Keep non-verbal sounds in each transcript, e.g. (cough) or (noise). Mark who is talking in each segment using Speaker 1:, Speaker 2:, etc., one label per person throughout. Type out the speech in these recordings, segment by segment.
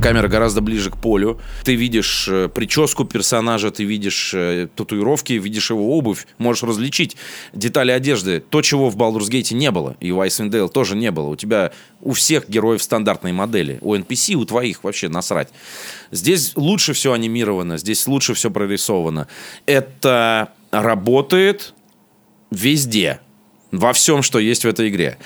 Speaker 1: Камера гораздо ближе к полю. Ты видишь э, прическу персонажа, ты видишь э, татуировки, видишь его обувь, можешь различить детали одежды. То, чего в Baldur's Gate не было, и в Icewind Dale тоже не было. У тебя у всех героев стандартные модели. У NPC, у твоих вообще насрать. Здесь лучше все анимировано, здесь лучше все прорисовано. Это работает везде. Во всем, что есть в этой игре.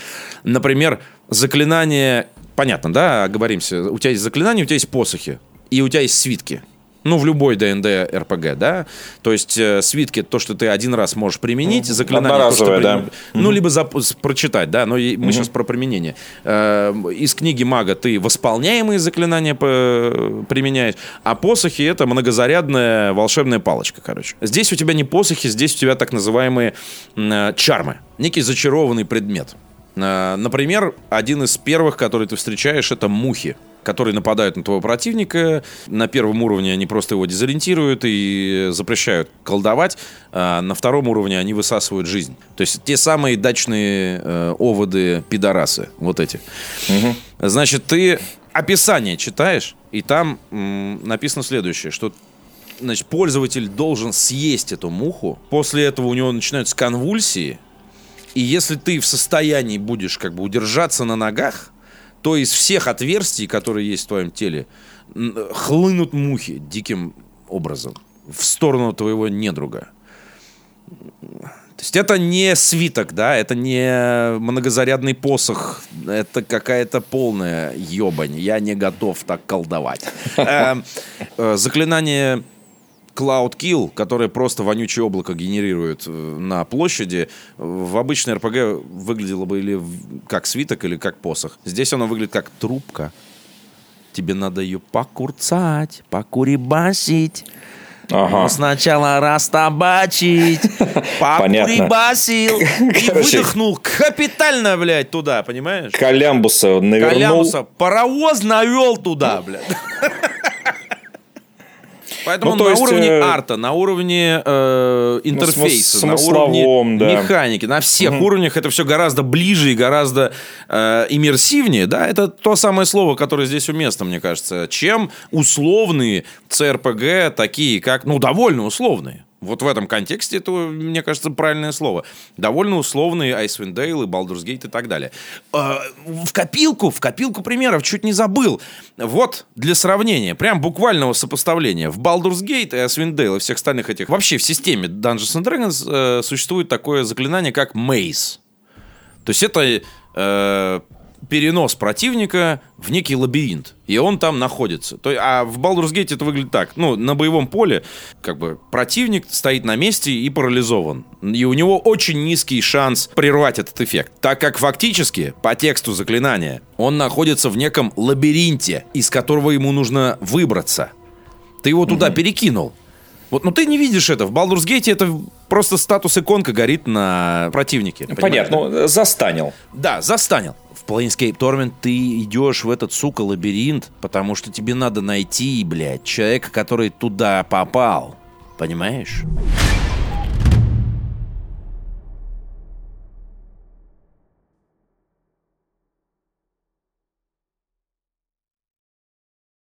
Speaker 1: Например, заклинание понятно, да, оговоримся. У тебя есть заклинания, у тебя есть посохи, и у тебя есть свитки. Ну, в любой ДНД РПГ, да? То есть э, свитки то, что ты один раз можешь применить, заклинание то, что
Speaker 2: да.
Speaker 1: при... Ну, либо зап- прочитать, да, но мы сейчас про применение. Э, из книги мага ты восполняемые заклинания по- применяешь, а посохи это многозарядная волшебная палочка, короче. Здесь у тебя не посохи, здесь у тебя так называемые э, чармы. Некий зачарованный предмет. Э, Например, один из первых, который ты встречаешь, это мухи которые нападают на твоего противника. На первом уровне они просто его дезориентируют и запрещают колдовать. А на втором уровне они высасывают жизнь. То есть те самые дачные э, оводы пидорасы. Вот эти. Значит, ты описание читаешь, и там м, написано следующее, что значит, пользователь должен съесть эту муху. После этого у него начинаются конвульсии. И если ты в состоянии будешь как бы удержаться на ногах, то из всех отверстий, которые есть в твоем теле, хлынут мухи диким образом в сторону твоего недруга. То есть это не свиток, да, это не многозарядный посох, это какая-то полная ебань. Я не готов так колдовать. Эм, э, Заклинание Cloud Kill, которое просто вонючее облако генерирует э, на площади, в обычной РПГ выглядело бы или как свиток, или как посох. Здесь оно выглядит как трубка. Тебе надо ее покурцать, покурибасить.
Speaker 2: Ага.
Speaker 1: Ну, Сначала растабачить, (laughs) покурибасил и выдохнул капитально, блядь, туда, понимаешь?
Speaker 2: Колямбуса навернул.
Speaker 1: Колямуса паровоз навел туда, блядь. (laughs) Поэтому
Speaker 2: Ну, то
Speaker 1: на
Speaker 2: есть,
Speaker 1: уровне
Speaker 2: э,
Speaker 1: арта, на уровне э, интерфейса, на
Speaker 2: смысловом,
Speaker 1: уровне
Speaker 2: да.
Speaker 1: механики, на всех уровнях это все гораздо ближе и гораздо э, иммерсивнее, да, это то самое слово, которое здесь уместно, мне кажется, чем условные CRPG, такие как, ну, довольно условные. Вот в этом контексте это, мне кажется, правильное слово. Довольно условные Icewind Dale и Baldur's Gate и так далее. Э, В копилку, в копилку примеров чуть не забыл. Вот, для сравнения, прям буквального сопоставления. В Baldur's Gate и Icewind Dale и всех остальных этих... Вообще в системе Dungeons and Dragons э, существует такое заклинание, как Maze. То есть это э, перенос противника в некий лабиринт, и он там находится. То, а в Baldur's Gate это выглядит так. Ну, на боевом поле как бы противник стоит на месте и парализован. И у него очень низкий шанс прервать этот эффект. Так как фактически, по тексту заклинания, он находится в неком лабиринте, из которого ему нужно выбраться. Ты его туда перекинул. Вот, но ты не видишь это. В Baldur's Gate это просто статус-иконка горит на противнике. понимаешь,
Speaker 2: Понятно, ну, застанил.
Speaker 1: да, застанил. В Planescape Torment ты идешь в этот, сука, лабиринт, потому что тебе надо найти, блядь, человека, который туда попал. Понимаешь?